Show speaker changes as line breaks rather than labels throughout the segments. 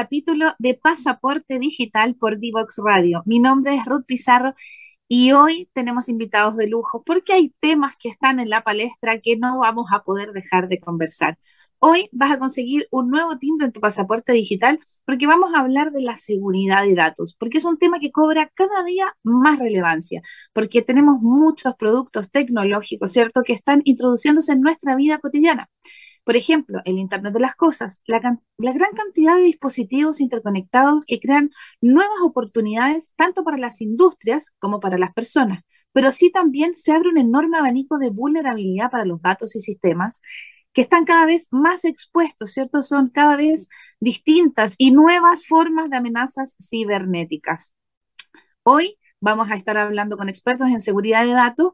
capítulo de Pasaporte Digital por Divox Radio. Mi nombre es Ruth Pizarro y hoy tenemos invitados de lujo porque hay temas que están en la palestra que no vamos a poder dejar de conversar. Hoy vas a conseguir un nuevo timbre en tu pasaporte digital porque vamos a hablar de la seguridad de datos, porque es un tema que cobra cada día más relevancia, porque tenemos muchos productos tecnológicos, ¿cierto?, que están introduciéndose en nuestra vida cotidiana. Por ejemplo, el Internet de las Cosas, la, gran cantidad de dispositivos interconectados que crean nuevas oportunidades tanto para las industrias como para las personas, pero sí también se abre un enorme abanico de vulnerabilidad para los datos y sistemas que están cada vez más expuestos, ¿cierto? Son cada vez distintas y nuevas formas de amenazas cibernéticas. Hoy vamos a estar hablando con expertos en seguridad de datos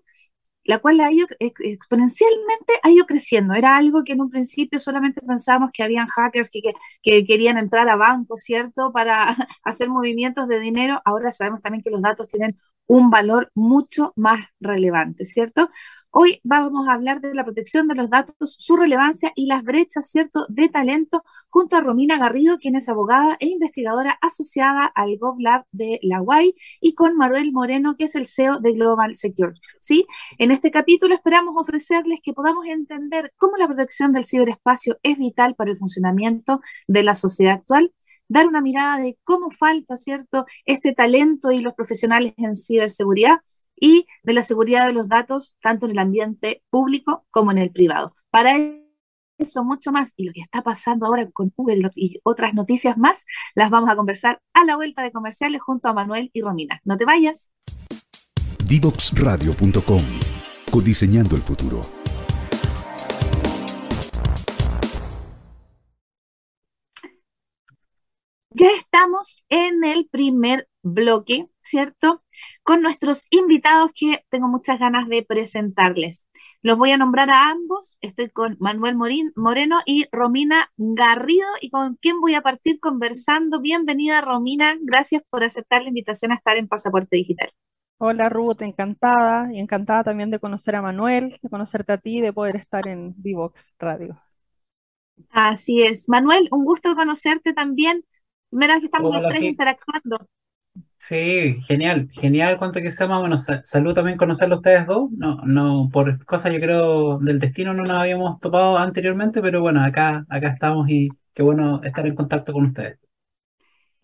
la cual ha ido exponencialmente ha ido creciendo. Era algo que en un principio solamente pensábamos que habían hackers que, que, querían entrar a bancos, ¿cierto?, para hacer movimientos de dinero. Ahora sabemos también que los datos tienen un valor mucho más relevante, ¿cierto? Hoy vamos a hablar de la protección de los datos, su relevancia y las brechas, ¿cierto?, de talento, junto a Romina Garrido, quien es abogada e investigadora asociada al GovLab de la UAI, y con Manuel Moreno, que es el CEO de Global Secure. ¿sí? En este capítulo esperamos ofrecerles que podamos entender cómo la protección del ciberespacio es vital para el funcionamiento de la sociedad actual dar una mirada de cómo falta, ¿cierto?, este talento y los profesionales en ciberseguridad y de la seguridad de los datos, tanto en el ambiente público como en el privado. Para eso, mucho más, y lo que está pasando ahora con Uber y otras noticias más, las vamos a conversar a la vuelta de comerciales junto a Manuel y Romina. No te vayas.
Divoxradio.com Codiseñando el futuro.
Ya estamos en el primer bloque, ¿cierto? Con nuestros invitados que tengo muchas ganas de presentarles. Los voy a nombrar a ambos. Estoy con Manuel Morín, Moreno y Romina Garrido y con quien voy a partir conversando. Bienvenida Romina, gracias por aceptar la invitación a estar en Pasaporte Digital.
Hola Ruth, encantada y encantada también de conocer a Manuel, de conocerte a ti y de poder estar en Divox Radio.
Así es. Manuel, un gusto conocerte también. Primera vez que estamos los tres interactuando.
Sí, genial, genial cuanto que sea más bueno, salud también conocerlo ustedes dos, no, no, por cosas yo creo del destino no nos habíamos topado anteriormente, pero bueno, acá, acá estamos y qué bueno estar en contacto con ustedes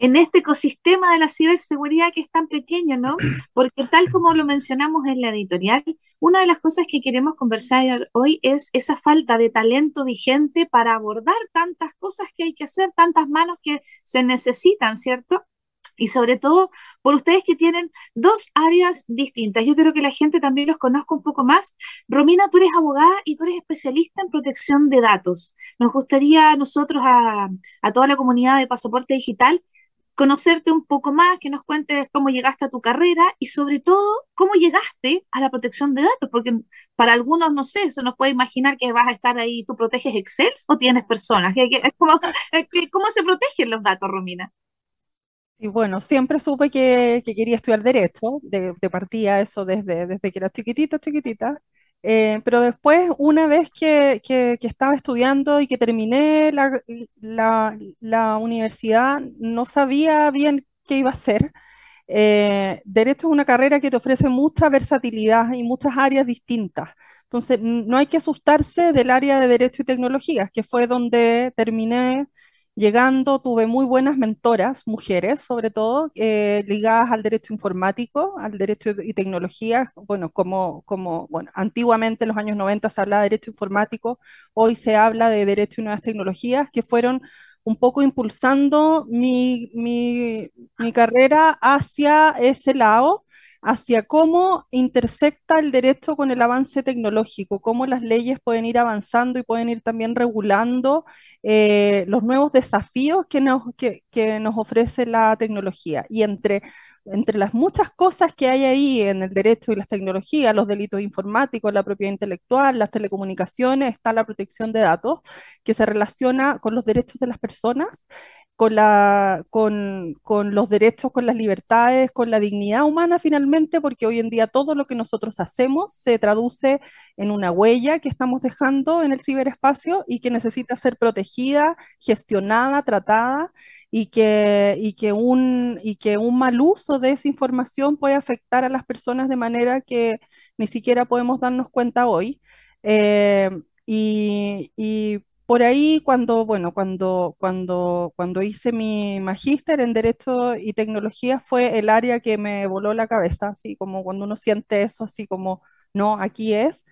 en este ecosistema de la ciberseguridad que es tan pequeño, ¿no? Porque tal como lo mencionamos en la editorial, una de las cosas que queremos conversar hoy es esa falta de talento vigente para abordar tantas cosas que hay que hacer, tantas manos que se necesitan, ¿cierto? Y sobre todo por ustedes que tienen dos áreas distintas. Yo creo que la gente también los conozca un poco más. Romina, tú eres abogada y tú eres especialista en protección de datos. Nos gustaría a nosotros, a, a toda la comunidad de Pasaporte Digital, conocerte un poco más, que nos cuentes cómo llegaste a tu carrera y sobre todo cómo llegaste a la protección de datos, porque para algunos, no sé, se nos puede imaginar que vas a estar ahí, tú proteges Excel o tienes personas. ¿Cómo, se protegen los datos, Romina?
Y bueno, siempre supe que, quería estudiar Derecho, de, de partida eso desde, desde que era chiquitita, chiquitita, eh, pero después, una vez que, estaba estudiando y que terminé la, universidad, no sabía bien qué iba a hacer. Eh, derecho es una carrera que te ofrece mucha versatilidad y muchas áreas distintas. Entonces, no hay que asustarse del área de Derecho y Tecnologías, que fue donde terminé Llegando tuve muy buenas mentoras, mujeres sobre todo, eh, ligadas al derecho informático, al derecho y tecnología, bueno, como, como, bueno, antiguamente en los años 90 se hablaba de derecho informático, hoy se habla de derecho y nuevas tecnologías, que fueron un poco impulsando mi, mi, mi carrera hacia ese lado hacia cómo intersecta el derecho con el avance tecnológico, cómo las leyes pueden ir avanzando y pueden ir también regulando eh, los nuevos desafíos que nos, que, nos ofrece la tecnología. Y entre entre las muchas cosas que hay ahí en el derecho y las tecnologías, los delitos informáticos, la propiedad intelectual, las telecomunicaciones, está la protección de datos, que se relaciona con los derechos de las personas con, la, con, con, los derechos, con las libertades, con la dignidad humana finalmente, porque hoy en día todo lo que nosotros hacemos se traduce en una huella que estamos dejando en el ciberespacio y que necesita ser protegida, gestionada, tratada y que, y que, un, y que un mal uso de esa información puede afectar a las personas de manera que ni siquiera podemos darnos cuenta hoy. Eh, y, y por ahí cuando, bueno, cuando, cuando, cuando hice mi magíster en Derecho y Tecnología fue el área que me voló la cabeza, así como cuando uno siente eso, así como, no, aquí es.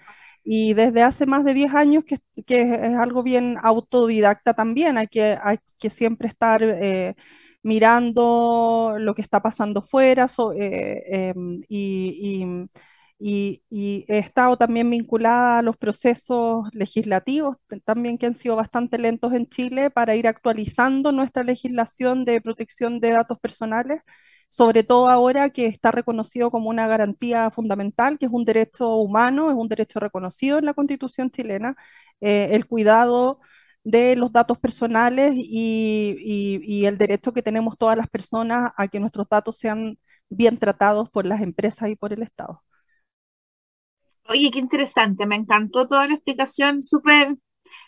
Y desde hace más de 10 años que, que es algo bien autodidacta también, hay que, hay que siempre estar eh, mirando lo que está pasando fuera eh, em, y, y y, he estado también vinculada a los procesos legislativos, también que han sido bastante lentos en Chile, para ir actualizando nuestra legislación de protección de datos personales, sobre todo ahora que está reconocido como una garantía fundamental, que es un derecho humano, es un derecho reconocido en la Constitución chilena, eh, el cuidado de los datos personales y, y el derecho que tenemos todas las personas a que nuestros datos sean bien tratados por las empresas y por el Estado.
Oye, qué interesante, me encantó toda la explicación, súper...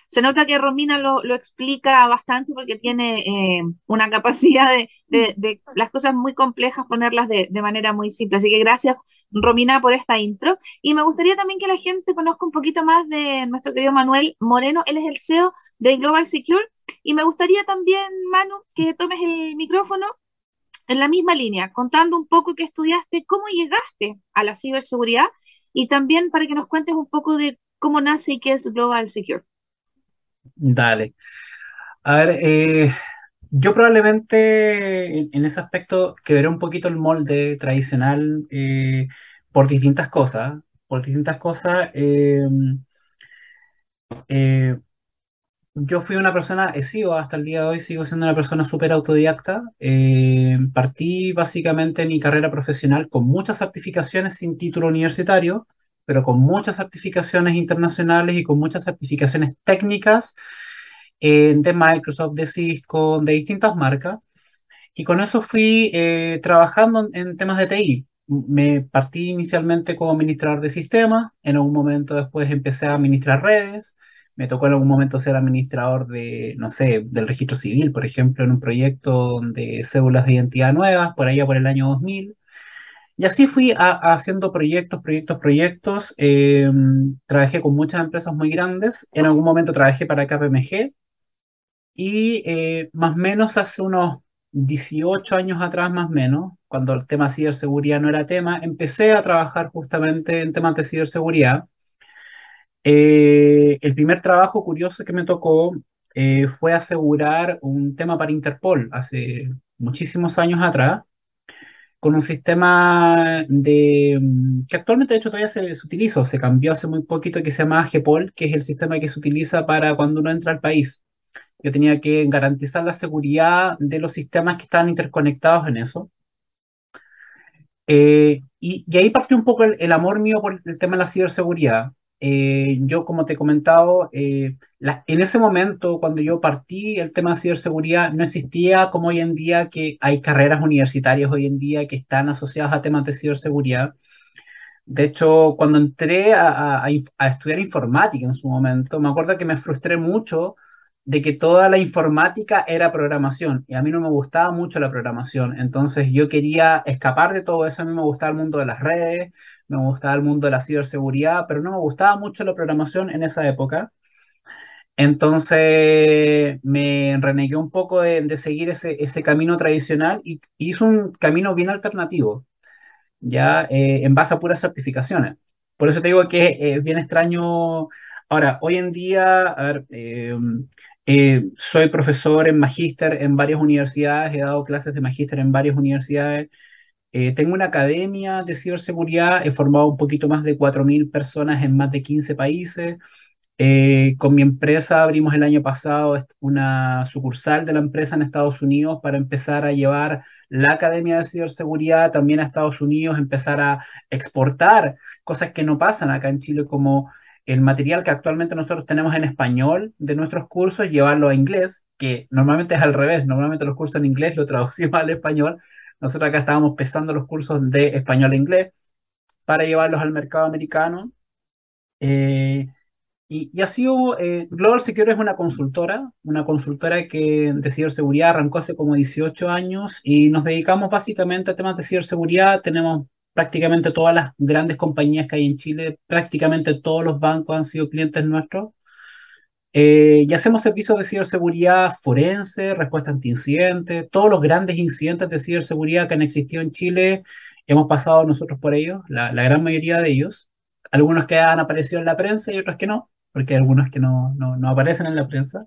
Se nota que Romina lo, explica bastante porque tiene eh, una capacidad de, las cosas muy complejas ponerlas de, manera muy simple. Así que gracias, Romina, por esta intro. Y me gustaría también que la gente conozca un poquito más de nuestro querido Manuel Moreno. Él es el CEO de Global Secure. Y me gustaría también, Manu, que tomes el micrófono en la misma línea, contando un poco qué estudiaste, cómo llegaste a la ciberseguridad y también para que nos cuentes un poco de cómo nace y qué es Global Secure.
Dale. A ver, eh, yo probablemente en, ese aspecto quedaré un poquito el molde tradicional eh, por distintas cosas. Por distintas cosas. Eh, yo fui una persona, he sido hasta el día de hoy, sigo siendo una persona súper autodidacta. Eh, partí básicamente mi carrera profesional con muchas certificaciones sin título universitario, pero con muchas certificaciones internacionales y con muchas certificaciones técnicas eh, de Microsoft, de Cisco, de distintas marcas. Y con eso fui eh, trabajando en temas de TI. Me partí inicialmente como administrador de sistemas, en algún momento después empecé a administrar redes, me tocó en algún momento ser administrador de, no sé, del registro civil, por ejemplo, en un proyecto de cédulas de identidad nuevas, por allá por el año 2000. Y así fui haciendo proyectos, proyectos, proyectos. Em, trabajé con muchas empresas muy grandes. En algún momento trabajé para KPMG. Y eh, más o menos hace unos 18 años atrás, más o menos, cuando el tema ciberseguridad no era tema, empecé a trabajar justamente en temas de ciberseguridad. Eh, el primer trabajo curioso que me tocó eh, fue asegurar un tema para Interpol hace muchísimos años atrás, con un sistema de, mm, que actualmente de hecho todavía se, se utiliza, se cambió hace muy poquito, que se llama GPOL, que es el sistema que se utiliza para cuando uno entra al país. Yo tenía que garantizar la seguridad de los sistemas que estaban interconectados en eso. Eh, y, y, ahí partió un poco el, el, amor mío por el tema de la ciberseguridad. Eh, yo, como te he comentado, eh, en ese momento, cuando yo partí, el tema de ciberseguridad no existía como hoy en día, que hay carreras universitarias hoy en día que están asociadas a temas de ciberseguridad. De hecho, cuando entré a, a estudiar informática en su momento, me acuerdo que me frustré mucho de que toda la informática era programación y a mí no me gustaba mucho la programación. Entonces yo quería escapar de todo eso, a mí me gustaba el mundo de las redes, me gustaba el mundo de la ciberseguridad, pero no me gustaba mucho la programación en esa época. Entonces me renegué un poco de, seguir ese, ese, camino tradicional y hice un camino bien alternativo, ya eh, en base a puras certificaciones. Por eso te digo que es bien extraño. Ahora, hoy en día, a ver, eh, eh, soy profesor en magíster en varias universidades, he dado clases de magíster en varias universidades. Eh, tengo una academia de ciberseguridad, he formado un poquito más de 4.000 personas en más de 15 países. Eh, con mi empresa abrimos el año pasado una sucursal de la empresa en Estados Unidos para empezar a llevar la Academia de Ciberseguridad también a Estados Unidos, empezar a exportar cosas que no pasan acá en Chile como el material que actualmente nosotros tenemos en español de nuestros cursos, llevarlo a inglés, que normalmente es al revés, normalmente los cursos en inglés lo traducimos al español, nosotros acá estábamos pesando los cursos de español e inglés para llevarlos al mercado americano. Eh, y, y, ha sido, eh, Global Secure es una consultora, una consultora que de ciberseguridad arrancó hace como 18 años y nos dedicamos básicamente a temas de ciberseguridad. Tenemos prácticamente todas las grandes compañías que hay en Chile, prácticamente todos los bancos han sido clientes nuestros. Eh, y hacemos servicios de ciberseguridad forense, respuesta ante incidentes, todos los grandes incidentes de ciberseguridad que han existido en Chile, hemos pasado nosotros por ellos, la, gran mayoría de ellos. Algunos que han aparecido en la prensa y otros que no, porque hay algunos que no, no, no aparecen en la prensa.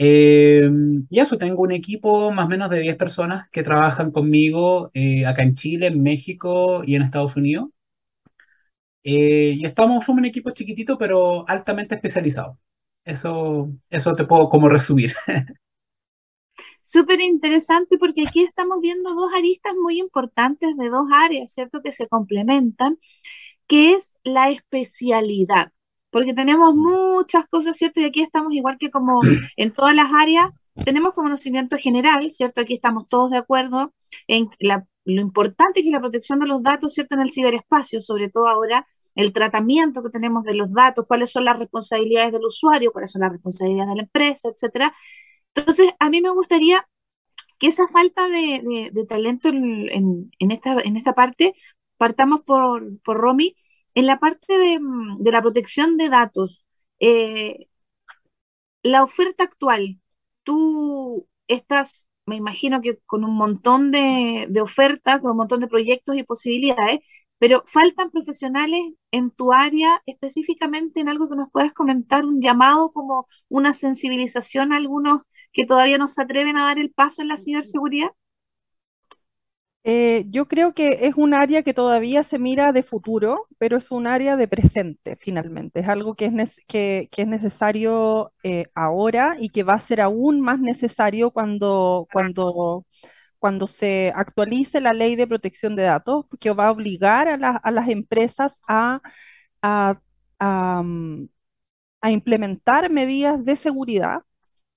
Eh, y eso, tengo un equipo más o menos de 10 personas que trabajan conmigo eh, acá en Chile, en México y en Estados Unidos. Y estamos, somos un equipo chiquitito, pero altamente especializado. Eso, eso te puedo como resumir.
Súper interesante porque aquí estamos viendo dos aristas muy importantes de dos áreas, ¿cierto? Que se complementan, que es la especialidad, porque tenemos muchas cosas, ¿cierto? Y aquí estamos igual que como en todas las áreas, tenemos conocimiento general, ¿cierto? Aquí estamos todos de acuerdo en la, lo importante que es la protección de los datos, ¿cierto? En el ciberespacio, sobre todo ahora el tratamiento que tenemos de los datos, cuáles son las responsabilidades del usuario, cuáles son las responsabilidades de la empresa, etcétera. Entonces, a mí me gustaría que esa falta de, de, talento en, en, esta, en esta parte, partamos por, por Romy, en la parte de, de la protección de datos, eh, la oferta actual, tú estás, me imagino que con un montón de, de ofertas, un montón de proyectos y posibilidades, pero faltan profesionales en tu área, específicamente en algo que nos puedas comentar, un llamado como una sensibilización a algunos que todavía no se atreven a dar el paso en la ciberseguridad.
Eh, yo creo que es un área que todavía se mira de futuro, pero es un área de presente finalmente. Es algo que es, que, que es necesario eh, ahora y que va a ser aún más necesario cuando, cuando cuando se actualice la ley de protección de datos, que va a obligar a, las empresas a, mm, a, implementar medidas de seguridad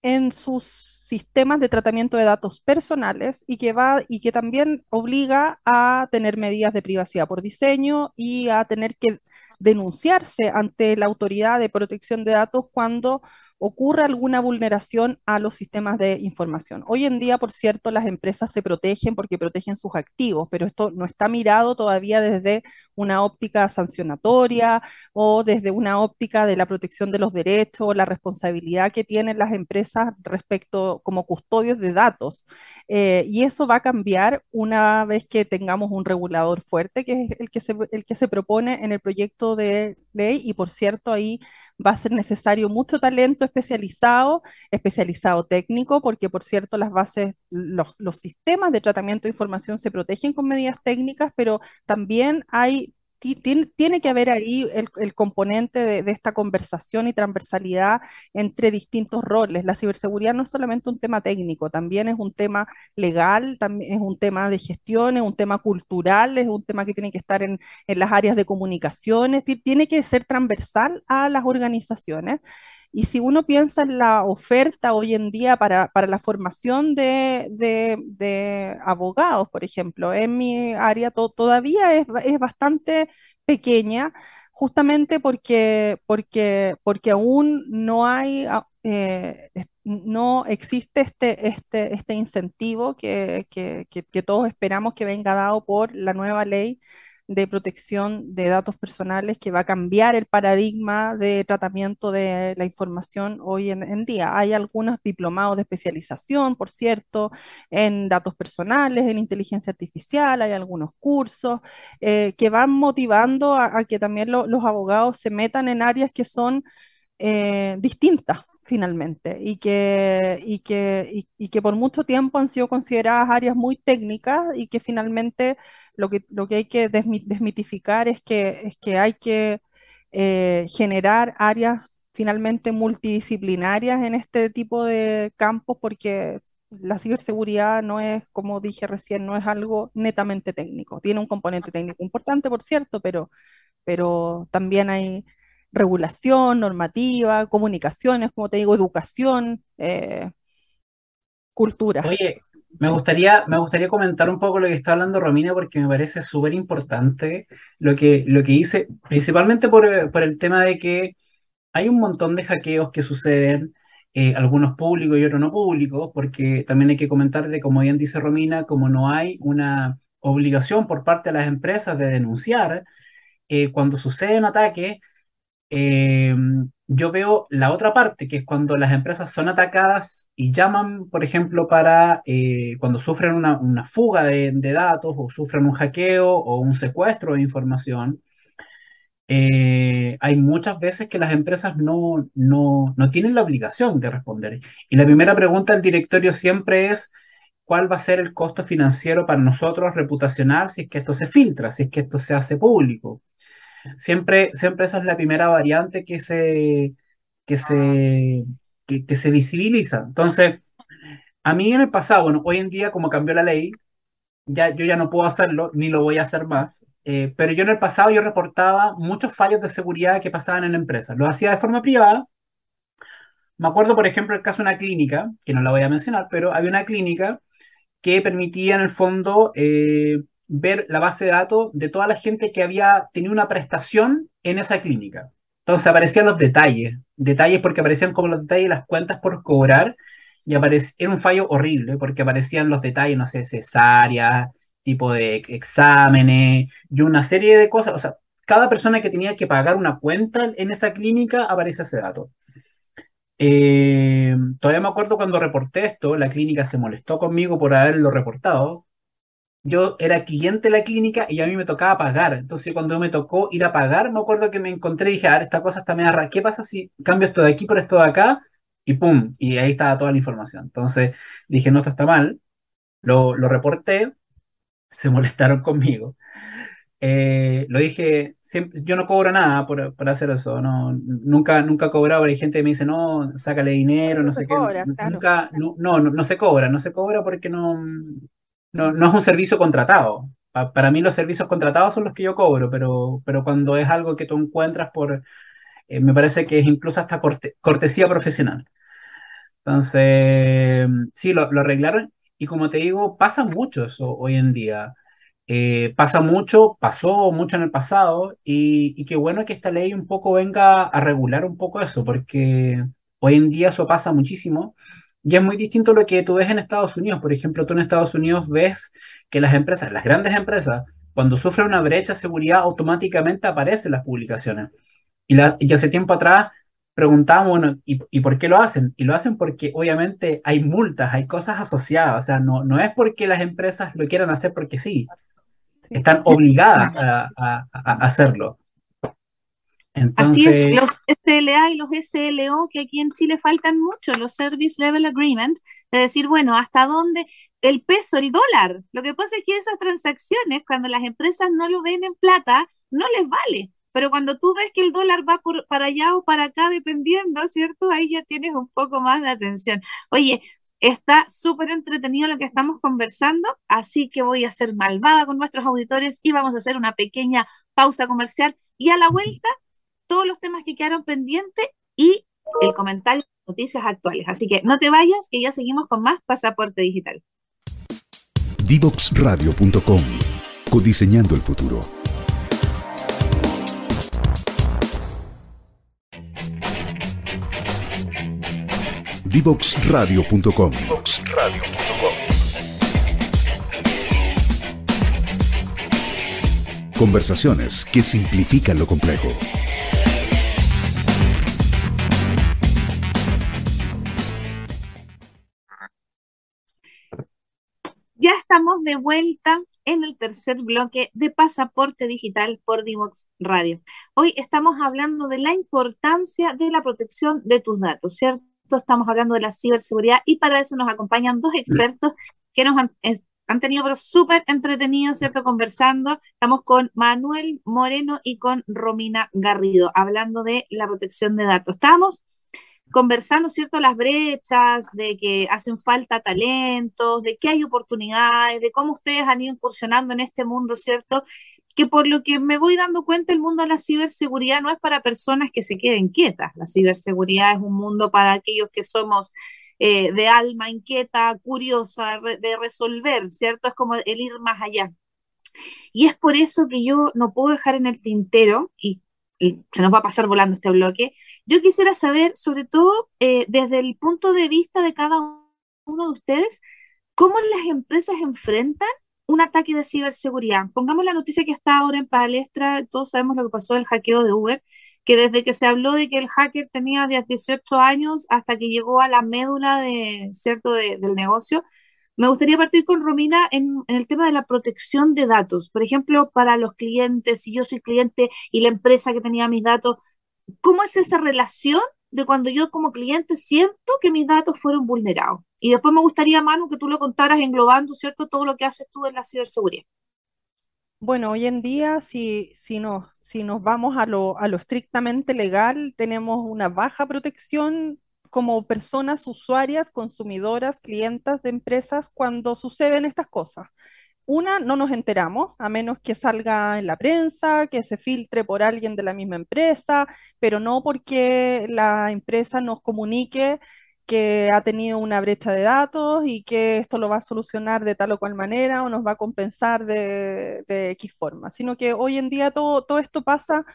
en sus sistemas de tratamiento de datos personales y que va y que también obliga a tener medidas de privacidad por diseño y a tener que denunciarse ante la autoridad de protección de datos cuando ocurre alguna vulneración a los sistemas de información. Hoy en día, por cierto, las empresas se protegen porque protegen sus activos, pero esto no está mirado todavía desde una óptica sancionatoria o desde una óptica de la protección de los derechos, la responsabilidad que tienen las empresas respecto como custodios de datos. Eh, y eso va a cambiar una vez que tengamos un regulador fuerte, que es el que se, el que se propone en el proyecto de ley. Y por cierto, ahí va a ser necesario mucho talento especializado, especializado técnico, porque por cierto las bases, los, sistemas de tratamiento de información se protegen con medidas técnicas, pero también hay tiene, que haber ahí el, componente de, esta conversación y transversalidad entre distintos roles. La ciberseguridad no es solamente un tema técnico, también es un tema legal, también es un tema de gestión, es un tema cultural, es un tema que tiene que estar en, en las áreas de comunicaciones, tiene que ser transversal a las organizaciones. Y si uno piensa en la oferta hoy en día para, para la formación de, de, abogados, por ejemplo, en mi área todavía es, es, bastante pequeña, justamente porque, porque, porque aún no hay... Ah, eh, no existe este, este, este incentivo que, que, que todos esperamos que venga dado por la nueva ley de protección de datos personales que va a cambiar el paradigma de tratamiento de la información hoy en, día. Hay algunos diplomados de especialización, por cierto, en datos personales, en inteligencia artificial, hay algunos cursos eh, que van motivando a, que también los abogados se metan en áreas que son eh, distintas finalmente y que, y, que, y que por mucho tiempo han sido consideradas áreas muy técnicas y que finalmente lo que, lo que hay que desmitificar es que, es que hay que eh, generar áreas finalmente multidisciplinarias en este tipo de campos porque la ciberseguridad no es, como dije recién, no es algo netamente técnico. Tiene un componente técnico importante, por cierto, pero, pero también hay regulación, normativa, comunicaciones, como te digo, educación, eh, cultura.
Oye, me gustaría, me gustaría comentar un poco lo que está hablando Romina porque me parece súper importante lo que, lo que hice, principalmente por, por el tema de que hay un montón de hackeos que suceden, eh, algunos públicos y otros no públicos, porque también hay que comentar de, como bien dice Romina, como no hay una obligación por parte de las empresas de denunciar, eh, cuando suceden ataques, eh, yo veo la otra parte, que es cuando las empresas son atacadas y llaman, por ejemplo, para cuando sufren una, fuga de, de, datos o sufren un hackeo o un secuestro de información, eh, hay muchas veces que las empresas no, no, no tienen la obligación de responder. Y la primera pregunta del directorio siempre es, ¿cuál va a ser el costo financiero para nosotros reputacional si es que esto se filtra, si es que esto se hace público? Siempre, siempre esa es la primera variante que se, que se, que, se visibiliza. Entonces, a mí en el pasado, bueno, hoy en día como cambió la ley, ya, yo ya no puedo hacerlo, ni lo voy a hacer más. Eh, pero yo en el pasado yo reportaba muchos fallos de seguridad que pasaban en la empresa. Lo hacía de forma privada. Me acuerdo, por ejemplo, el caso de una clínica, que no la voy a mencionar, pero había una clínica que permitía en el fondo eh, ver la base de datos de toda la gente que había tenido una prestación en esa clínica. Entonces aparecían los detalles, detalles porque aparecían como los detalles de las cuentas por cobrar y era un fallo horrible porque aparecían los detalles, no sé, cesáreas, tipo de exámenes y una serie de cosas. O sea, cada persona que tenía que pagar una cuenta en esa clínica aparece ese dato. Eh, todavía me acuerdo cuando reporté esto, la clínica se molestó conmigo por haberlo reportado. Yo era cliente de la clínica y a mí me tocaba pagar. Entonces, cuando me tocó ir a pagar, me acuerdo que me encontré y dije, ah, esta cosa está media rara. ¿Qué pasa si cambio esto de aquí por esto de acá? Y pum, y ahí estaba toda la información. Entonces dije, no, esto está mal. Lo, lo reporté se molestaron conmigo. Eh, lo dije, siempre, yo no cobro nada por, hacer eso, no, nunca, nunca he cobrado, hay gente que me dice, no, sácale dinero, no, sé qué, nunca, no, no, no, se cobra, no se cobra porque no, no, no es un servicio contratado. para mí los servicios contratados son los que yo cobro, pero, pero cuando es algo que tú encuentras por, eh, me parece que es incluso hasta cortesía profesional. Entonces, sí, lo, arreglaron y como te digo, pasa mucho eso hoy en día. Eh, pasa mucho, pasó mucho en el pasado y, qué bueno que esta ley un poco venga a regular un poco eso, porque hoy en día eso pasa muchísimo y es muy distinto lo que tú ves en Estados Unidos. Por ejemplo, tú en Estados Unidos ves que las empresas, las grandes empresas, cuando sufren una brecha de seguridad, automáticamente aparecen las publicaciones. Y, la, y hace tiempo atrás preguntamos, bueno, ¿y, por qué lo hacen? Y lo hacen porque obviamente hay multas, hay cosas asociadas, o sea, no, no es porque las empresas lo quieran hacer porque sí, están obligadas a, hacerlo.
Así es, los SLA y los SLO que aquí en Chile faltan mucho, los Service Level Agreement, de decir, bueno, hasta dónde el peso, el dólar. Lo que pasa es que esas transacciones, cuando las empresas no lo ven en plata, no les vale. Pero cuando tú ves que el dólar va por, para allá o para acá, dependiendo, ¿cierto? Ahí ya tienes un poco más de atención. Oye, está súper entretenido lo que estamos conversando, así que voy a ser malvada con nuestros auditores y vamos a hacer una pequeña pausa comercial y a la vuelta todos los temas que quedaron pendientes y el comentario de noticias actuales. Así que no te vayas, que ya seguimos con más Pasaporte Digital.
Divoxradio.com Codiseñando el futuro. Divoxradio.com. Conversaciones que simplifican lo complejo.
Ya estamos de vuelta en el tercer bloque de Pasaporte Digital por Divox Radio. Hoy estamos hablando de la importancia de la protección de tus datos, ¿cierto? estamos hablando de la ciberseguridad y para eso nos acompañan dos expertos que nos han, han tenido pero súper entretenidos, ¿cierto? Conversando. Estamos con Manuel Moreno y con Romina Garrido, hablando de la protección de datos. Estamos conversando, ¿cierto? Las brechas, de que hacen falta talentos, de que hay oportunidades, de cómo ustedes han ido incursionando en este mundo, ¿cierto? que por lo que me voy dando cuenta, el mundo de la ciberseguridad no es para personas que se queden quietas. La ciberseguridad es un mundo para aquellos que somos eh, de alma inquieta, curiosa, de resolver, ¿cierto? Es como el ir más allá. Y es por eso que yo no puedo dejar en el tintero, y, se nos va a pasar volando este bloque, yo quisiera saber, sobre todo eh, desde el punto de vista de cada uno de ustedes, cómo las empresas enfrentan un ataque de ciberseguridad. Pongamos la noticia que está ahora en palestra, todos sabemos lo que pasó el hackeo de Uber, que desde que se habló de que el hacker tenía 18 años hasta que llegó a la médula de, ¿cierto? del negocio, me gustaría partir con Romina en, el tema de la protección de datos. Por ejemplo, para los clientes, si yo soy cliente y la empresa que tenía mis datos, ¿cómo es esa relación de cuando yo como cliente siento que mis datos fueron vulnerados? Y después me gustaría, Manu, que tú lo contaras englobando, ¿cierto?, todo lo que haces tú en la ciberseguridad.
Bueno, hoy en día, si, si, nos, si nos vamos a lo, a lo estrictamente legal, tenemos una baja protección como personas usuarias, consumidoras, clientas de empresas cuando suceden estas cosas. Una, no nos enteramos, a menos que salga en la prensa, que se filtre por alguien de la misma empresa, pero no porque la empresa nos comunique que ha tenido una brecha de datos y que esto lo va a solucionar de tal o cual manera o nos va a compensar de, X forma, sino que hoy en día todo, todo esto pasa,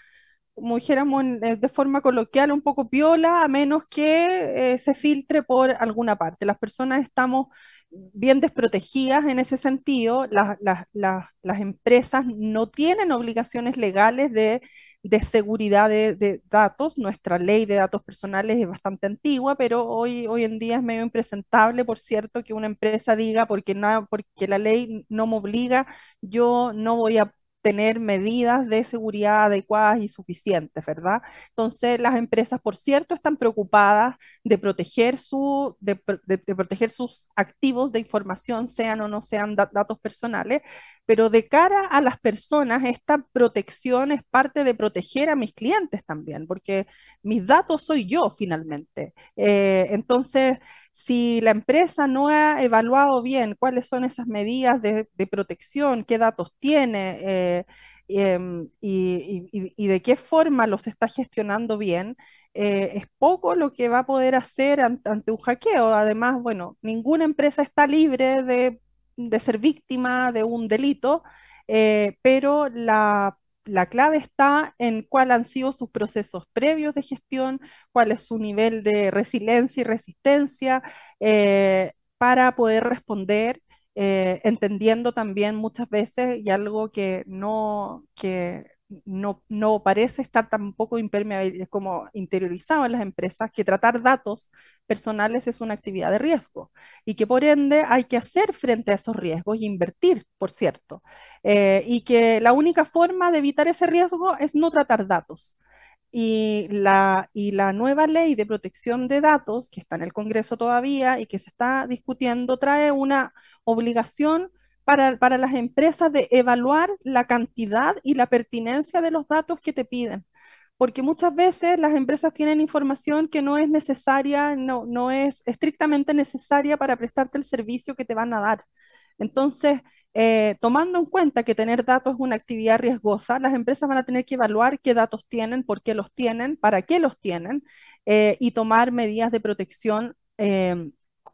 como dijéramos eh, de forma coloquial, un poco piola, a menos que eh, se filtre por alguna parte. Las personas estamos bien desprotegidas en ese sentido, las empresas no tienen obligaciones legales de de seguridad de, datos. Nuestra ley de datos personales es bastante antigua, pero hoy, hoy en día es medio impresentable, por cierto, que una empresa diga, porque, nada, porque la ley no me obliga, yo no voy a tener medidas de seguridad adecuadas y suficientes, ¿verdad? Entonces, las empresas, por cierto, están preocupadas de proteger, su, de, proteger sus activos de información, sean o no sean datos personales, pero de cara a las personas, esta protección es parte de proteger a mis clientes también, porque mis datos soy yo finalmente. Eh, entonces, si la empresa no ha evaluado bien cuáles son esas medidas de, protección, qué datos tiene eh, em, y, de qué forma los está gestionando bien, eh, es poco lo que va a poder hacer ante, un hackeo. Además, bueno, ninguna empresa está libre de, ser víctima de un delito, eh, pero la la clave está en cuáles han sido sus procesos previos de gestión, cuál es su nivel de resiliencia y resistencia eh, para poder responder, eh, entendiendo también muchas veces, y algo que no, que no, no parece estar tampoco impermeable, como interiorizado en las empresas, que tratar datos personales es una actividad de riesgo y que por ende hay que hacer frente a esos riesgos y invertir, por cierto, eh, y que la única forma de evitar ese riesgo es no tratar datos. Y la, y la nueva ley de protección de datos, que está en el Congreso todavía y que se está discutiendo, trae una obligación para, para las empresas de evaluar la cantidad y la pertinencia de los datos que te piden porque muchas veces las empresas tienen información que no es necesaria, no, no es estrictamente necesaria para prestarte el servicio que te van a dar. Entonces, eh, tomando en cuenta que tener datos es una actividad riesgosa, las empresas van a tener que evaluar qué datos tienen, por qué los tienen, para qué los tienen eh, y tomar medidas de protección eh,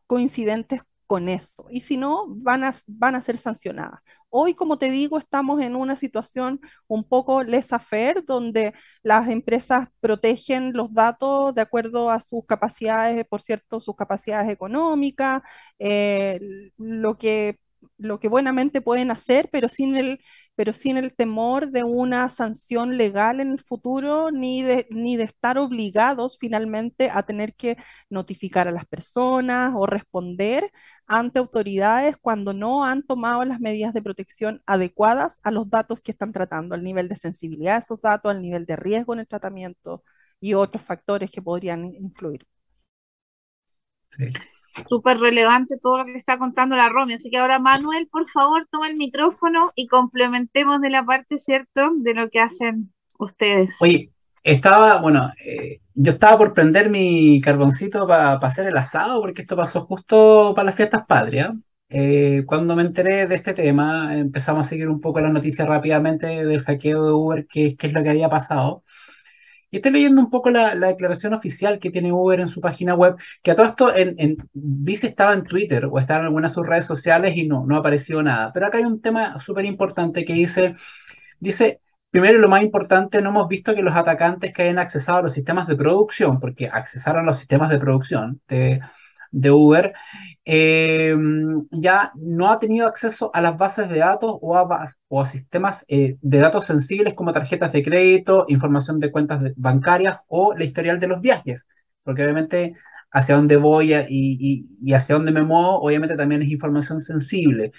coincidentes con eso. Y si no, van a, van a ser sancionadas. Hoy, como te digo, estamos en una situación un poco laissez-faire, donde las empresas protegen los datos de acuerdo a sus capacidades, por cierto, sus capacidades económicas, eh, lo que lo que buenamente pueden hacer, pero sin el, pero sin el temor de una sanción legal en el futuro, ni de, ni de estar obligados finalmente a tener que notificar a las personas o responder ante autoridades cuando no han tomado las medidas de protección adecuadas a los datos que están tratando, al nivel de sensibilidad de esos datos, al nivel de riesgo en el tratamiento y otros factores que podrían influir.
Sí súper relevante todo lo que está contando la Romy. Así que ahora, Manuel, por favor, toma el micrófono y complementemos de la parte, ¿cierto?, de lo que hacen ustedes.
Oye, estaba, bueno, eh, yo estaba por prender mi carboncito para hacer el asado, porque esto pasó justo para las fiestas patrias. Eh, cuando me enteré de este tema, empezamos a seguir un poco las noticias rápidamente del hackeo de Uber, qué, qué es lo que había pasado. Y estoy leyendo un poco la, declaración oficial que tiene Uber en su página web, que a todo esto si estaba en Twitter o estaba en algunas de sus redes sociales y no, no apareció nada. Pero acá hay un tema súper importante que dice, dice, primero lo más importante, no hemos visto que los atacantes que hayan accesado a los sistemas de producción, porque accesaron los sistemas de producción de, de Uber, eh, ya no ha tenido acceso a las bases de datos o a, sistemas eh, de datos sensibles como tarjetas de crédito, información de cuentas bancarias o la historial de los viajes, porque obviamente hacia dónde voy y, y, hacia dónde me muevo, obviamente también es información sensible.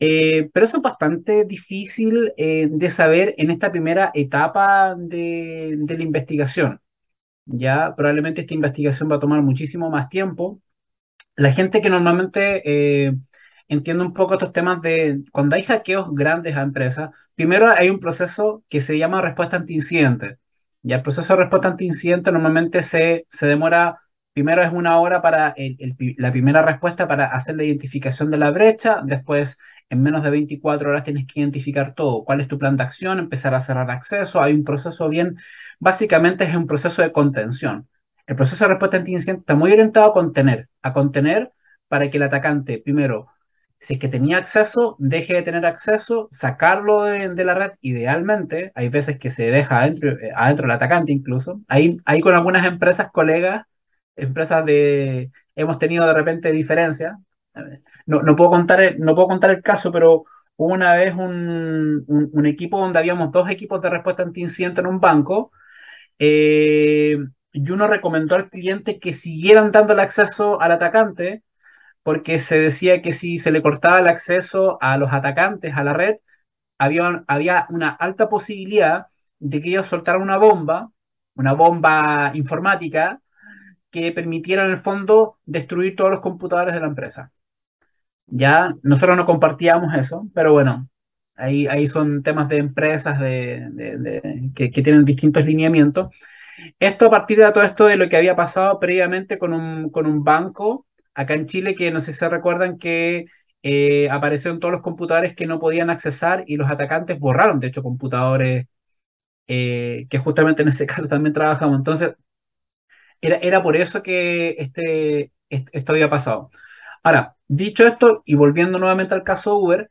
Eh, pero eso es bastante difícil de saber en esta primera etapa de, de la investigación. Ya probablemente esta investigación va a tomar muchísimo más tiempo, la gente que normalmente eh, entiende un poco estos temas de cuando hay hackeos grandes a empresas, primero hay un proceso que se llama respuesta anti-incidente. Ya el proceso de respuesta anti-incidente normalmente se, se demora, primero es una hora para la primera respuesta para hacer la identificación de la brecha, después en menos de 24 horas tienes que identificar todo, cuál es tu plan de acción, empezar a cerrar acceso, hay un proceso bien, básicamente es un proceso de contención. El proceso de respuesta anti-incidente está muy orientado a contener, a contener para que el atacante, primero, si es que tenía acceso, deje de tener acceso, sacarlo de, la red, idealmente, hay veces que se deja adentro, eh, adentro del atacante incluso, ahí, ahí con algunas empresas, colegas, empresas de, hemos tenido de repente diferencias, no, no, puedo contar el, no puedo contar el caso, pero una vez un, un, equipo donde habíamos dos equipos de respuesta anti-incidente en un banco, eh, y uno recomendó al cliente que siguieran dando el acceso al atacante, porque se decía que si se le cortaba el acceso a los atacantes a la red, había, había una alta posibilidad de que ellos soltaran una bomba, una bomba informática, que permitiera en el fondo destruir todos los computadores de la empresa. Ya nosotros no compartíamos eso, pero bueno, ahí, ahí son temas de empresas de, que, que, tienen distintos lineamientos. Esto a partir de todo esto de lo que había pasado previamente con un, con un banco acá en Chile, que no sé si se recuerdan que eh, aparecieron todos los computadores que no podían accesar y los atacantes borraron, de hecho, computadores eh, que justamente en ese caso también trabajamos. Entonces, era, era por eso que este, esto había pasado. Ahora, dicho esto, y volviendo nuevamente al caso Uber,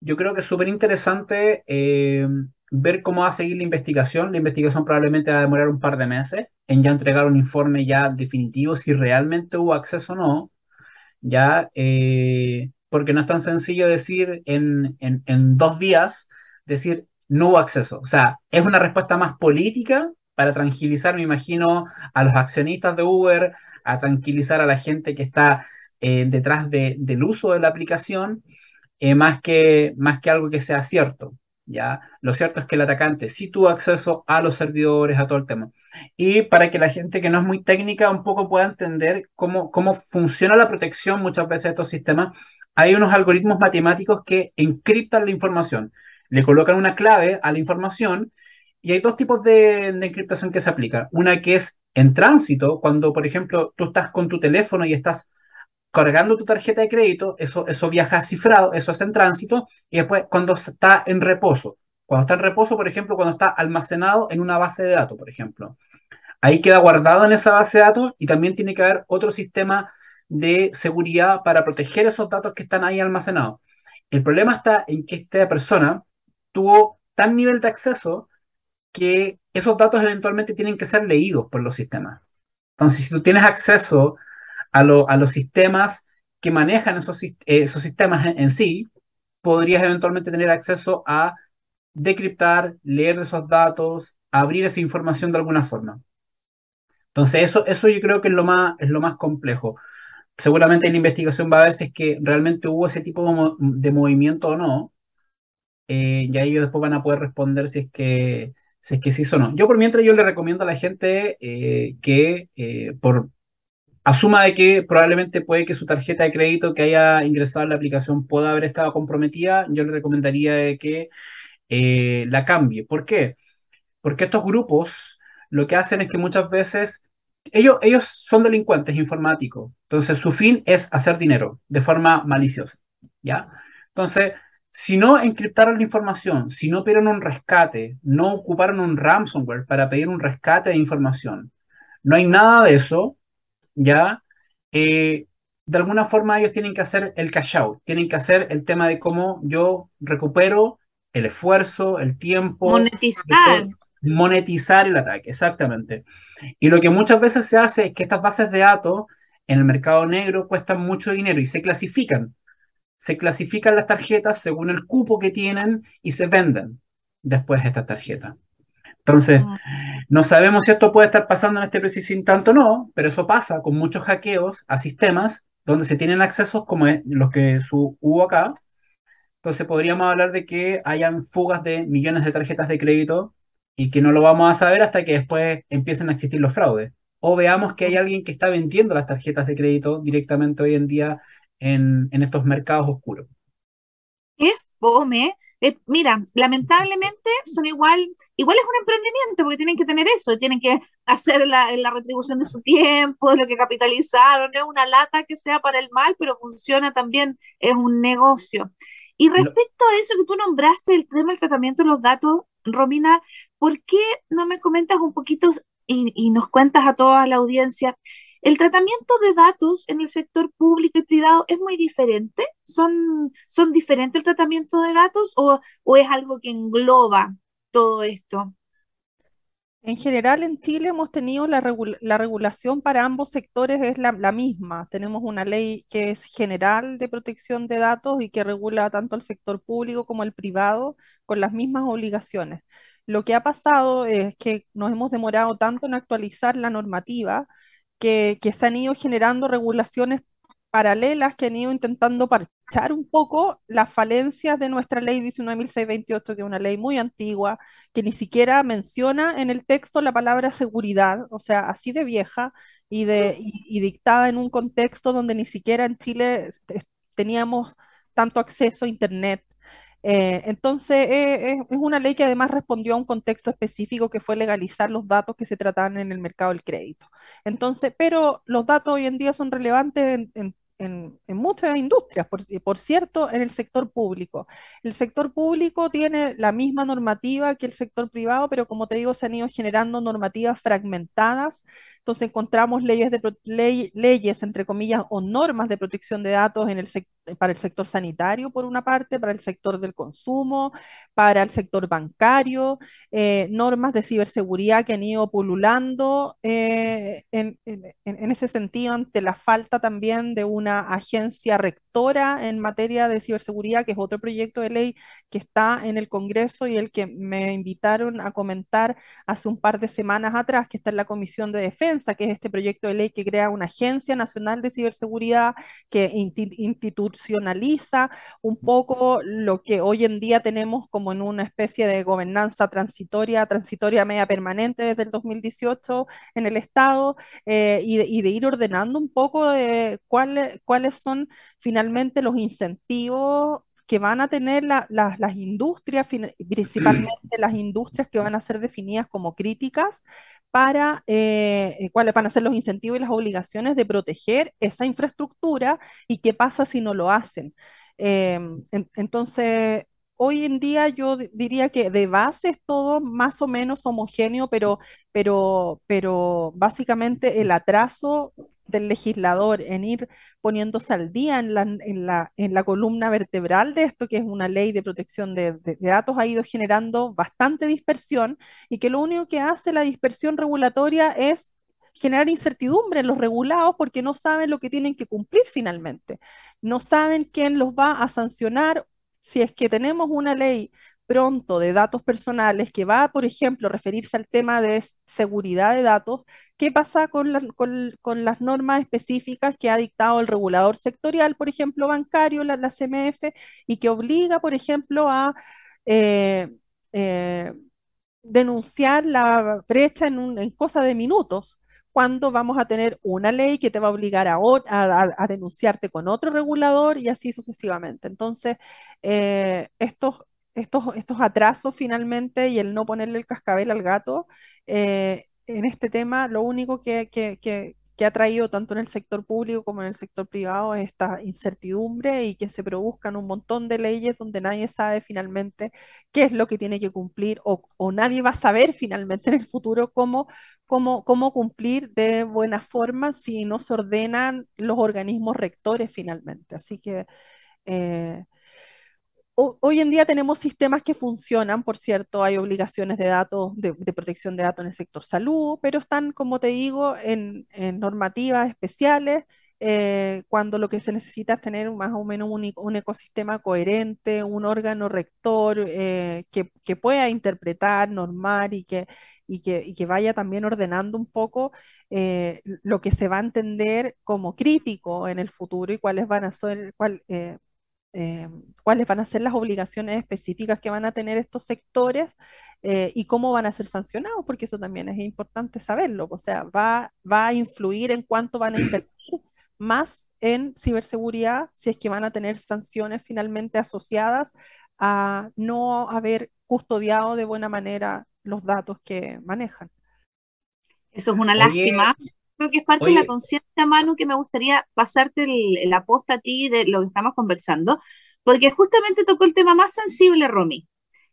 yo creo que es súper interesante eh, ver cómo va a seguir la investigación. La investigación probablemente va a demorar un par de meses en ya entregar un informe ya definitivo si realmente hubo acceso o no, ya, eh, porque no es tan sencillo decir en, en, dos días, decir no hubo acceso. O sea, es una respuesta más política para tranquilizar, me imagino, a los accionistas de Uber, a tranquilizar a la gente que está eh, detrás de, del uso de la aplicación, eh, más, que, más que algo que sea cierto. ¿Ya? Lo cierto es que el atacante sí tuvo acceso a los servidores, a todo el tema. Y para que la gente que no es muy técnica un poco pueda entender cómo, cómo funciona la protección muchas veces de estos sistemas, hay unos algoritmos matemáticos que encriptan la información. Le colocan una clave a la información y hay dos tipos de, de encriptación que se aplican. Una que es en tránsito, cuando, por ejemplo, tú estás con tu teléfono y estás cargando tu tarjeta de crédito, eso, eso viaja cifrado, eso es en tránsito, y después cuando está en reposo. Cuando está en reposo, por ejemplo, cuando está almacenado en una base de datos, por ejemplo. Ahí queda guardado en esa base de datos y también tiene que haber otro sistema de seguridad para proteger esos datos que están ahí almacenados. El problema está en que esta persona tuvo tan nivel de acceso que esos datos eventualmente tienen que ser leídos por los sistemas. Entonces, si tú tienes acceso a, los sistemas que manejan esos, esos sistemas en, sí, podrías eventualmente tener acceso a decriptar, leer esos datos, abrir esa información de alguna forma. Entonces, eso, eso yo creo que es lo más, es lo más complejo. Seguramente en la investigación va a ver si es que realmente hubo ese tipo de, movimiento o no. Eh, y ahí ellos después van a poder responder si es que si es que sí o no. Yo por mientras yo le recomiendo a la gente eh, que eh, por, asuma de que probablemente puede que su tarjeta de crédito que haya ingresado en la aplicación pueda haber estado comprometida, yo le recomendaría que eh, la cambie. ¿Por qué? Porque estos grupos lo que hacen es que muchas veces ellos, ellos son delincuentes informáticos, entonces su fin es hacer dinero de forma maliciosa, ¿ya? Entonces, si no encriptaron la información, si no pidieron un rescate, no ocuparon un ransomware para pedir un rescate de información, no hay nada de eso, ya, eh, de alguna forma ellos tienen que hacer el cash out, tienen que hacer el tema de cómo yo recupero el esfuerzo, el tiempo.
Monetizar.
Monetizar el ataque, exactamente. Y lo que muchas veces se hace es que estas bases de datos en el mercado negro cuestan mucho dinero y se clasifican se clasifican las tarjetas según el cupo que tienen y se venden después estas tarjetas. Entonces, no sabemos si esto puede estar pasando en este preciso instante o no, pero eso pasa con muchos hackeos a sistemas donde se tienen accesos como los que hubo acá. Entonces podríamos hablar de que hayan fugas de millones de tarjetas de crédito y que no lo vamos a saber hasta que después empiecen a existir los fraudes. O veamos que hay alguien que está vendiendo las tarjetas de crédito directamente hoy en día en, estos mercados oscuros.
Es fome. Eh, mira, lamentablemente son igual, igual es un emprendimiento porque tienen que tener eso, tienen que hacer la, la retribución de su tiempo, de lo que capitalizaron, es una lata que sea para el mal, pero funciona también, es un negocio. Y respecto a eso que tú nombraste, el tema del tratamiento de los datos, Romina, ¿por qué no me comentas un poquito y, y nos cuentas a toda la audiencia ¿El tratamiento de datos en el sector público y privado es muy diferente? ¿Son, son diferentes el tratamiento de datos o, es algo que engloba todo esto?
En general, en Chile hemos tenido la, regulación para ambos sectores es la, misma. Tenemos una ley que es general de protección de datos y que regula tanto el sector público como el privado con las mismas obligaciones. Lo que ha pasado es que nos hemos demorado tanto en actualizar la normativa que, se han ido generando regulaciones paralelas que han ido intentando parchar un poco las falencias de nuestra ley 19.628, que es una ley muy antigua, que ni siquiera menciona en el texto la palabra seguridad, o sea, así de vieja y, de, y dictada en un contexto donde ni siquiera en Chile teníamos tanto acceso a Internet eh, entonces, eh, es una ley que además respondió a un contexto específico que fue legalizar los datos que se trataban en el mercado del crédito. Entonces, pero los datos hoy en día son relevantes en en, muchas industrias, por, cierto, en el sector público. El sector público tiene la misma normativa que el sector privado, pero como te digo, se han ido generando normativas fragmentadas. Entonces encontramos leyes, de, leyes entre comillas, o normas de protección de datos en el para el sector sanitario, por una parte, para el sector del consumo, para el sector bancario, eh, normas de ciberseguridad que han ido pululando eh, en, en ese sentido ante la falta también de una agencia rectora en materia de ciberseguridad, que es otro proyecto de ley que está en el Congreso y el que me invitaron a comentar hace un par de semanas atrás, que está en la Comisión de Defensa, que es este proyecto de ley que crea una Agencia Nacional de Ciberseguridad que institucionaliza un poco lo que hoy en día tenemos como en una especie de gobernanza transitoria, transitoria media permanente desde el 2018 en el Estado eh, y, de, y, de, ir ordenando un poco de cuál, cuáles son finalmente los incentivos que van a tener las industrias, principalmente las industrias que van a ser definidas como críticas, para eh, eh, cuáles van a ser los incentivos y las obligaciones de proteger esa infraestructura y qué pasa si no lo hacen. Em, entonces, hoy en día yo diría que de base es todo más o menos homogéneo, pero, pero, pero básicamente el atraso del legislador en ir poniéndose al día en la, en la, en la columna vertebral de esto, que es una ley de protección de, de, datos, ha ido generando bastante dispersión y que lo único que hace la dispersión regulatoria es generar incertidumbre en los regulados porque no saben lo que tienen que cumplir finalmente. No saben quién los va a sancionar si es que tenemos una ley pronto de datos personales que va, por ejemplo, a referirse al tema de seguridad de datos, ¿qué pasa con, las normas específicas que ha dictado el regulador sectorial, por ejemplo, bancario, la, CMF, y que obliga, por ejemplo, a eh, eh, denunciar la brecha en, en cosa de minutos? cuando vamos a tener una ley que te va a obligar a, a, denunciarte con otro regulador y así sucesivamente. Entonces, eh, estos, estos, estos atrasos finalmente y el no ponerle el cascabel al gato, eh, en este tema lo único que, que ha traído tanto en el sector público como en el sector privado esta incertidumbre y que se produzcan un montón de leyes donde nadie sabe finalmente qué es lo que tiene que cumplir o, o nadie va a saber finalmente en el futuro cómo, cómo, cómo cumplir de buena forma si no se ordenan los organismos rectores finalmente. Así que... Eh, hoy en día tenemos sistemas que funcionan, por cierto, hay obligaciones de datos, de, protección de datos en el sector salud, pero están, como te digo, en, normativas especiales, eh, cuando lo que se necesita es tener más o menos un, ecosistema coherente, un órgano rector eh, que, pueda interpretar, normar y que, vaya también ordenando un poco eh, lo que se va a entender como crítico en el futuro y cuáles van a ser, cuál, eh, cuáles van a ser las obligaciones específicas que van a tener estos sectores eh, y cómo van a ser sancionados, porque eso también es importante saberlo. O sea, va, va a influir en cuánto van a invertir más en ciberseguridad si es que van a tener sanciones finalmente asociadas a no haber custodiado de buena manera los datos que manejan.
Eso es una lástima, creo que es parte de la conciencia, Manu, que me gustaría pasarte el, la posta a ti de lo que estamos conversando, porque justamente tocó el tema más sensible, Romy,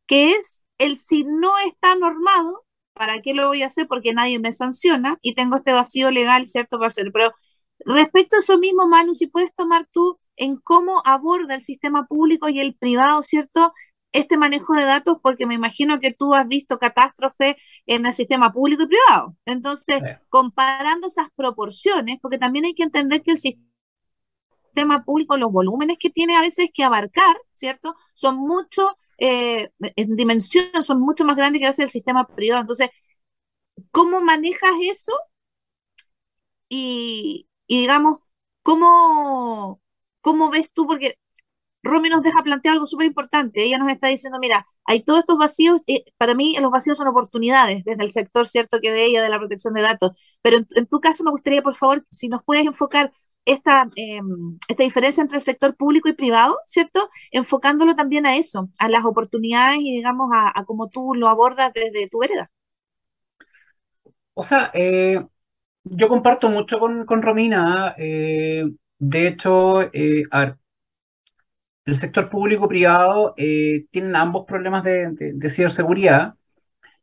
que es el si no está normado, ¿para qué lo voy a hacer? Porque nadie me sanciona y tengo este vacío legal, ¿cierto? Para hacer. Pero respecto a eso mismo, Manu, si puedes tomar tú en cómo aborda el sistema público y el privado, ¿cierto? Este manejo de datos porque me imagino que tú has visto catástrofe en el sistema público y privado. Entonces, comparando esas proporciones, porque también hay que entender que el sistema público, los volúmenes que tiene a veces que abarcar, ¿cierto? Son mucho, eh, en dimensión, son mucho más grandes que a veces el sistema privado. Entonces, ¿cómo manejas eso? Y, y digamos, ¿cómo, ¿cómo ves tú? Porque Romy nos deja plantear algo súper importante. Ella nos está diciendo, mira, hay todos estos vacíos, eh, para mí los vacíos son oportunidades desde el sector, ¿cierto?, que de ella, de la protección de datos. Pero en, tu caso me gustaría, por favor, si nos puedes enfocar esta, em, esta diferencia entre el sector público y privado, ¿cierto? Enfocándolo también a eso, a las oportunidades y, digamos, a, cómo tú lo abordas desde tu vereda.
O sea, eh, yo comparto mucho con, Romina. Eh, de hecho, a ver, el sector público-privado eh, tienen ambos problemas de, ciberseguridad.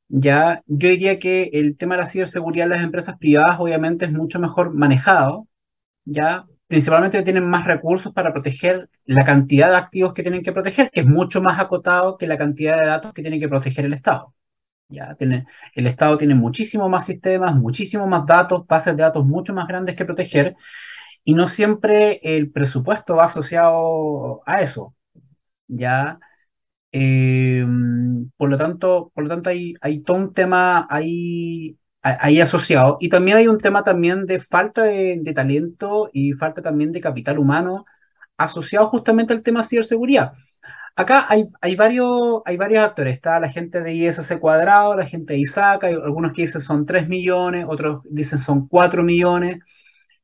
Ya, yo diría que el tema de la ciberseguridad en las empresas privadas obviamente es mucho mejor manejado, ya, principalmente tienen más recursos para proteger la cantidad de activos que tienen que proteger, que es mucho más acotado que la cantidad de datos que tiene que proteger el Estado. Ya, el Estado tiene muchísimo más sistemas, muchísimo más datos, bases de datos mucho más grandes que proteger, y no siempre el presupuesto va asociado a eso, ¿ya? Eh, por lo tanto, por lo tanto hay, hay todo un tema ahí, ahí asociado y también hay un tema también de falta de, talento y falta también de capital humano asociado justamente al tema de ciberseguridad. Acá hay, hay, varios, hay varios actores, está la gente de ISC cuadrado, la gente de ISAC, hay algunos que dicen son 3 millones, otros dicen son 4 millones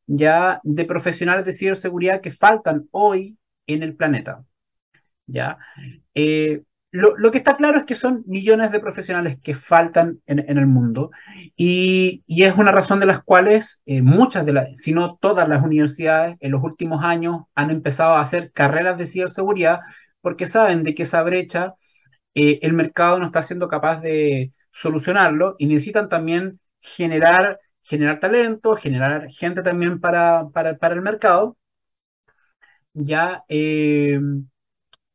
ya de profesionales de ciberseguridad que faltan hoy en el planeta. ¿ya? Eh, lo, que está claro es que son millones de profesionales que faltan en, el mundo y, es una razón de las cuales eh, muchas de las, si no todas las universidades en los últimos años han empezado a hacer carreras de ciberseguridad porque saben de que esa brecha eh, el mercado no está siendo capaz de solucionarlo y necesitan también generar generar talento, generar gente también para, para, el mercado. Ya, eh,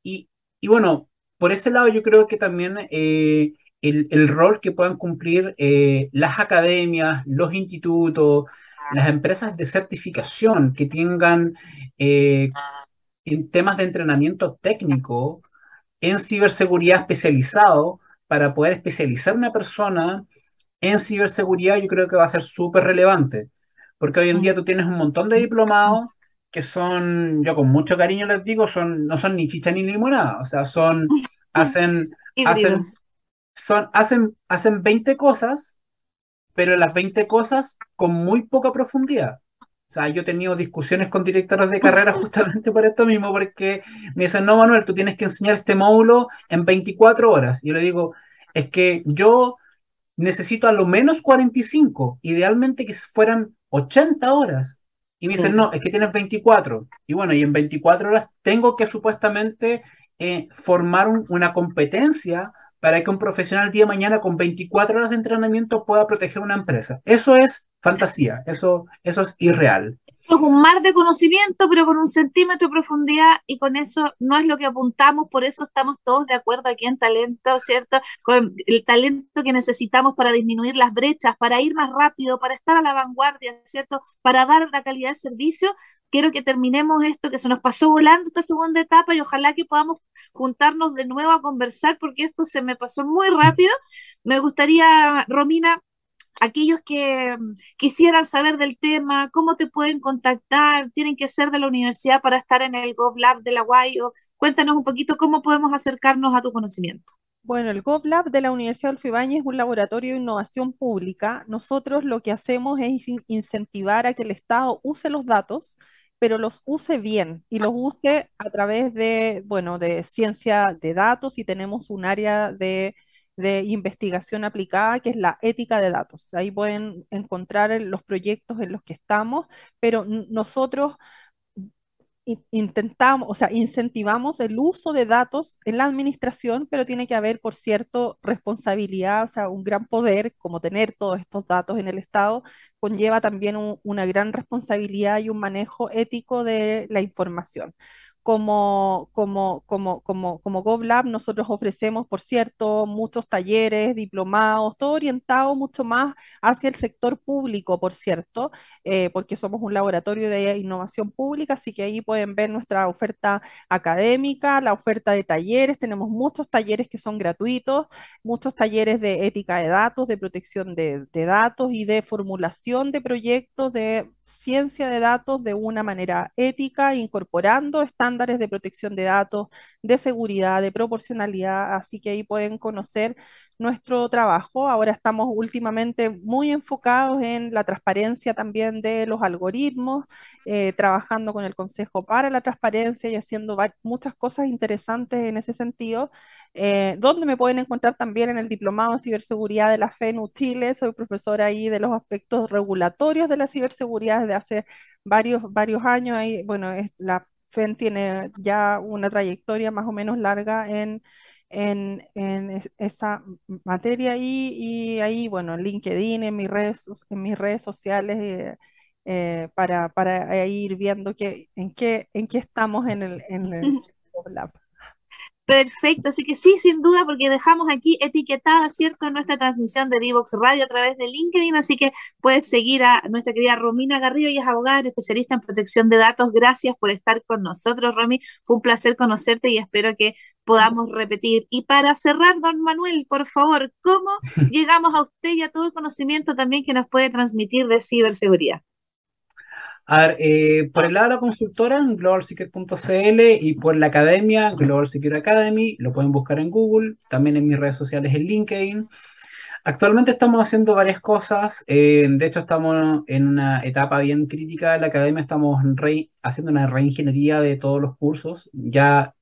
y, bueno, por ese lado yo creo que también eh, el, rol que puedan cumplir eh, las academias, los institutos, las empresas de certificación que tengan en temas de entrenamiento técnico en ciberseguridad especializado para poder especializar una persona en ciberseguridad yo creo que va a ser súper relevante, porque hoy en día tú tienes un montón de diplomados que son, yo con mucho cariño les digo, son, no son ni chicha ni limonada, o sea, son, hacen, hacen, son, hacen, hacen 20 cosas, pero las 20 cosas con muy poca profundidad. O sea, yo he tenido discusiones con directores de carrera justamente por esto mismo, porque me dicen, no, Manuel, tú tienes que enseñar este módulo en 24 horas. Yo le digo, es que yo necesito a lo menos 45, idealmente que fueran 80 horas. Y me dicen, no, es que tienes 24. Y bueno, y en 24 horas tengo que supuestamente eh, formar una competencia para que un profesional día de mañana con 24 horas de entrenamiento pueda proteger una empresa. Eso es fantasía, eso, eso es irreal.
Es un mar de conocimiento, pero con un centímetro de profundidad y con eso no es lo que apuntamos, por eso estamos todos de acuerdo aquí en talento, ¿cierto? Con el talento que necesitamos para disminuir las brechas, para ir más rápido, para estar a la vanguardia, ¿cierto? Para dar la calidad de servicio. Quiero que terminemos esto, que se nos pasó volando esta segunda etapa y ojalá que podamos juntarnos de nuevo a conversar porque esto se me pasó muy rápido. Me gustaría, Romina, aquellos que mm, quisieran saber del tema, cómo te pueden contactar, tienen que ser de la universidad para estar en el GovLab de la UAI. Cuéntanos un poquito cómo podemos acercarnos a tu conocimiento.
Bueno, el GovLab de la Universidad de Alfibañez es un laboratorio de innovación pública. Nosotros lo que hacemos es incentivar a que el Estado use los datos, pero los use bien y los use a través de, bueno, de ciencia de datos y tenemos un área de de investigación aplicada, que es la ética de datos. Ahí pueden encontrar los proyectos en los que estamos, pero nosotros intentamos, o sea, incentivamos el uso de datos en la administración, pero tiene que haber, por cierto, responsabilidad, o sea, un gran poder, como tener todos estos datos en el Estado, conlleva también una gran responsabilidad y un manejo ético de la información como, como, como, como, como GovLab nosotros ofrecemos, por cierto, muchos talleres, diplomados, todo orientado mucho más hacia el sector público, por cierto, eh, porque somos un laboratorio de innovación pública, así que ahí pueden ver nuestra oferta académica, la oferta de talleres, tenemos muchos talleres que son gratuitos, muchos talleres de ética de datos, de protección de, de datos y de formulación de proyectos de ciencia de datos de una manera ética, incorporando estándares de protección de datos, de seguridad, de proporcionalidad, así que ahí pueden conocer nuestro trabajo. Ahora estamos últimamente muy enfocados en la transparencia también de los algoritmos, eh, trabajando con el Consejo para la Transparencia y haciendo muchas cosas interesantes en ese sentido. Eh, donde me pueden encontrar también en el Diplomado en Ciberseguridad de la FENU Chile. Soy profesora ahí de los aspectos regulatorios de la ciberseguridad desde hace varios, varios años. Ahí, bueno, la FEN tiene ya una trayectoria más o menos larga en en, esa materia y, ahí, bueno, en LinkedIn, en mis redes, en mis redes sociales, eh, eh, para, para, ir viendo que, en, qué, en qué estamos en el, en el Lab.
Perfecto, así que sí, sin duda, porque dejamos aquí etiquetada, ¿cierto?, nuestra transmisión de Divox Radio a través de LinkedIn, así que puedes seguir a nuestra querida Romina Garrido, y es abogada especialista en protección de datos. Gracias por estar con nosotros, Romy. Fue un placer conocerte y espero que podamos repetir. Y para cerrar, don Manuel, por favor, ¿cómo llegamos a usted y a todo el conocimiento también que nos puede transmitir de ciberseguridad?
A ver, eh, por el lado de la consultora, en globalsecure.cl y por la academia, Global Secure Academy, lo pueden buscar en Google, también en mis redes sociales en LinkedIn. Actualmente estamos haciendo varias cosas, eh, de hecho estamos en una etapa bien crítica de la academia, estamos haciendo una reingeniería de todos los cursos, ya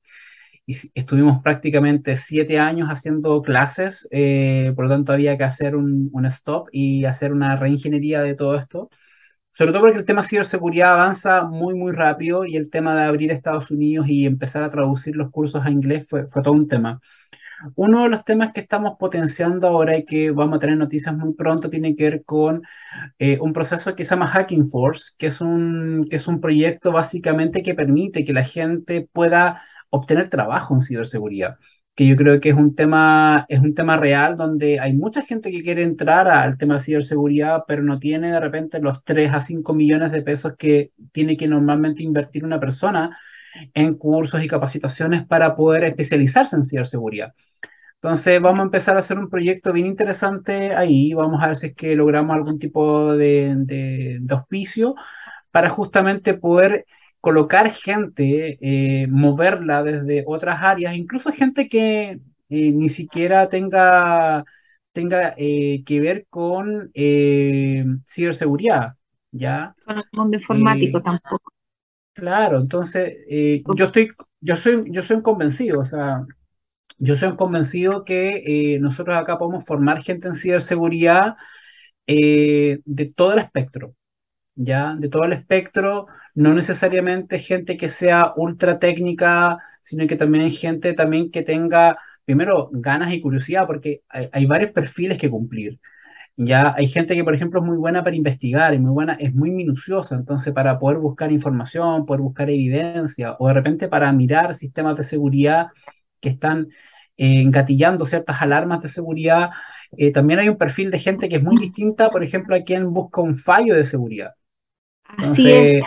estuvimos prácticamente siete años haciendo clases, eh, por lo tanto había que hacer un stop y hacer una reingeniería de todo esto sobre todo porque el tema ciberseguridad avanza muy, muy rápido y el tema de abrir Estados Unidos y empezar a traducir los cursos a inglés fue, fue todo un tema. Uno de los temas que estamos potenciando ahora y que vamos a tener noticias muy pronto tiene que ver con eh, un proceso que se llama Hacking Force, que es, un, que es un proyecto básicamente que permite que la gente pueda obtener trabajo en ciberseguridad que yo creo que es un tema, es un tema real donde hay mucha gente que quiere entrar al tema de ciberseguridad, pero no tiene de repente los 3 a 5 millones de pesos que tiene que normalmente invertir una persona en cursos y capacitaciones para poder especializarse en ciberseguridad. Entonces vamos a empezar a hacer un proyecto bien interesante ahí, vamos a ver si es que logramos algún tipo de, de auspicio para justamente poder colocar gente, eh, moverla desde otras áreas, incluso gente que eh, ni siquiera tenga, tenga eh, que ver con ciberseguridad, ¿ya?
Con el mundo informático tampoco.
Claro, entonces yo estoy, yo soy, yo soy un convencido, o sea, yo soy un convencido que nosotros acá podemos formar gente en ciberseguridad de todo el espectro ya, de todo el espectro, no necesariamente gente que sea ultra técnica, sino que también gente también que tenga, primero, ganas y curiosidad, porque hay, hay varios perfiles que cumplir. Ya hay gente que, por ejemplo, es muy buena para investigar, y muy buena, es muy minuciosa, entonces para poder buscar información, poder buscar evidencia, o de repente para mirar sistemas de seguridad que están eh, engatillando ciertas alarmas de seguridad. Eh, también hay un perfil de gente que es muy distinta, por ejemplo, a quien busca un fallo de seguridad.
Así es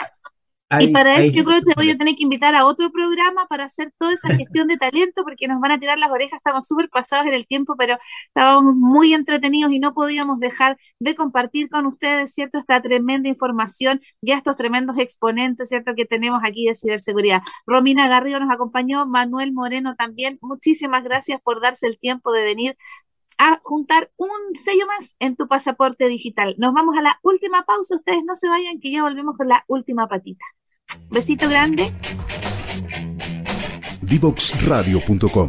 y para eso yo creo que te voy a tener que invitar a otro programa para hacer toda esa gestión de talento, porque nos van a tirar las orejas, estamos súper pasados en el tiempo, pero estábamos muy entretenidos y no podíamos dejar de compartir con ustedes, ¿cierto? Esta tremenda información y estos tremendos exponentes, ¿cierto? Que tenemos aquí de ciberseguridad. Romina Garrido nos acompañó, Manuel Moreno también. Muchísimas gracias por darse el tiempo de venir a juntar un sello más en tu pasaporte digital. Nos vamos a la última pausa. Ustedes no se vayan, que ya volvemos con la última patita. Besito grande.
Divoxradio.com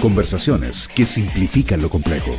Conversaciones que simplifican lo complejo.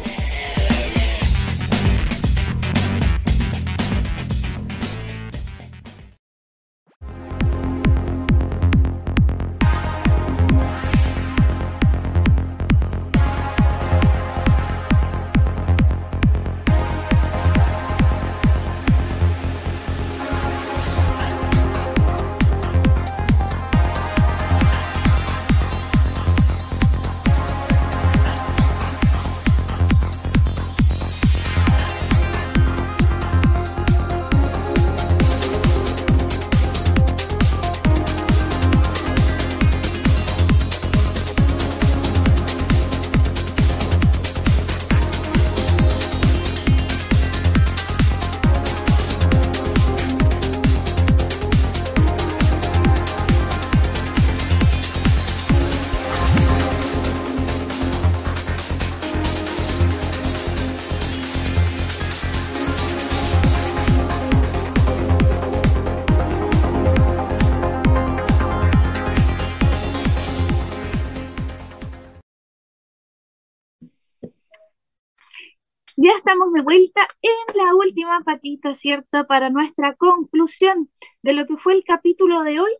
Estamos de vuelta en la última patita, ¿cierto? Para nuestra conclusión de lo que fue el capítulo de hoy,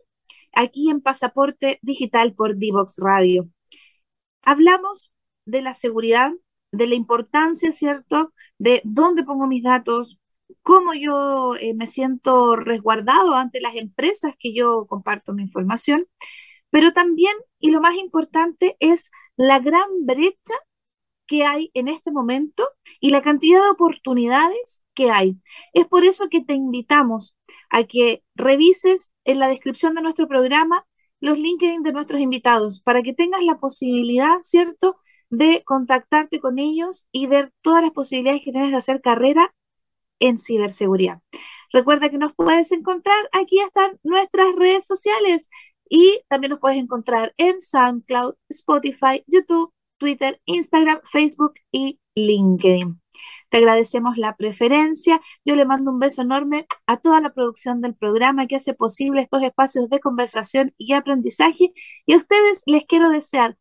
aquí en Pasaporte Digital por Divox Radio. Hablamos de la seguridad, de la importancia, ¿cierto? De dónde pongo mis datos, cómo yo eh, me siento resguardado ante las empresas que yo comparto mi información, pero también, y lo más importante, es la gran brecha que hay en este momento y la cantidad de oportunidades que hay. Es por eso que te invitamos a que revises en la descripción de nuestro programa los LinkedIn de nuestros invitados para que tengas la posibilidad, ¿cierto?, de contactarte con ellos y ver todas las posibilidades que tienes de hacer carrera en ciberseguridad. Recuerda que nos puedes encontrar, aquí están nuestras redes sociales y también nos puedes encontrar en SoundCloud, Spotify, YouTube, Twitter, Instagram, Facebook y LinkedIn. Te agradecemos la preferencia. Yo le mando un beso enorme a toda la producción del programa que hace posible estos espacios de conversación y aprendizaje. Y a ustedes les quiero desear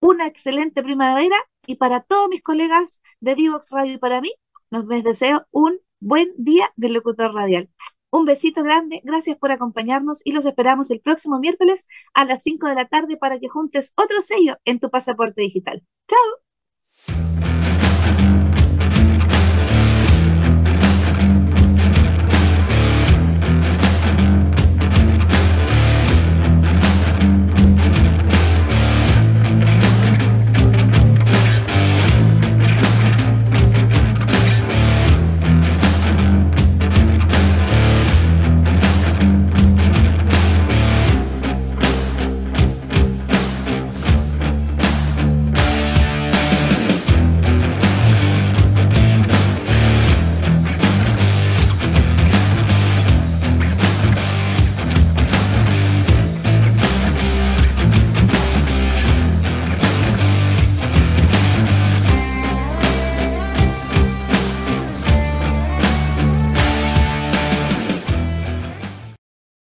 una excelente primavera y para todos mis colegas de Divox Radio y para mí, nos deseo un buen día del locutor radial. Un besito grande, gracias por acompañarnos y los esperamos el próximo miércoles a las 5 de la tarde para que juntes otro sello en tu pasaporte digital. ¡Chao!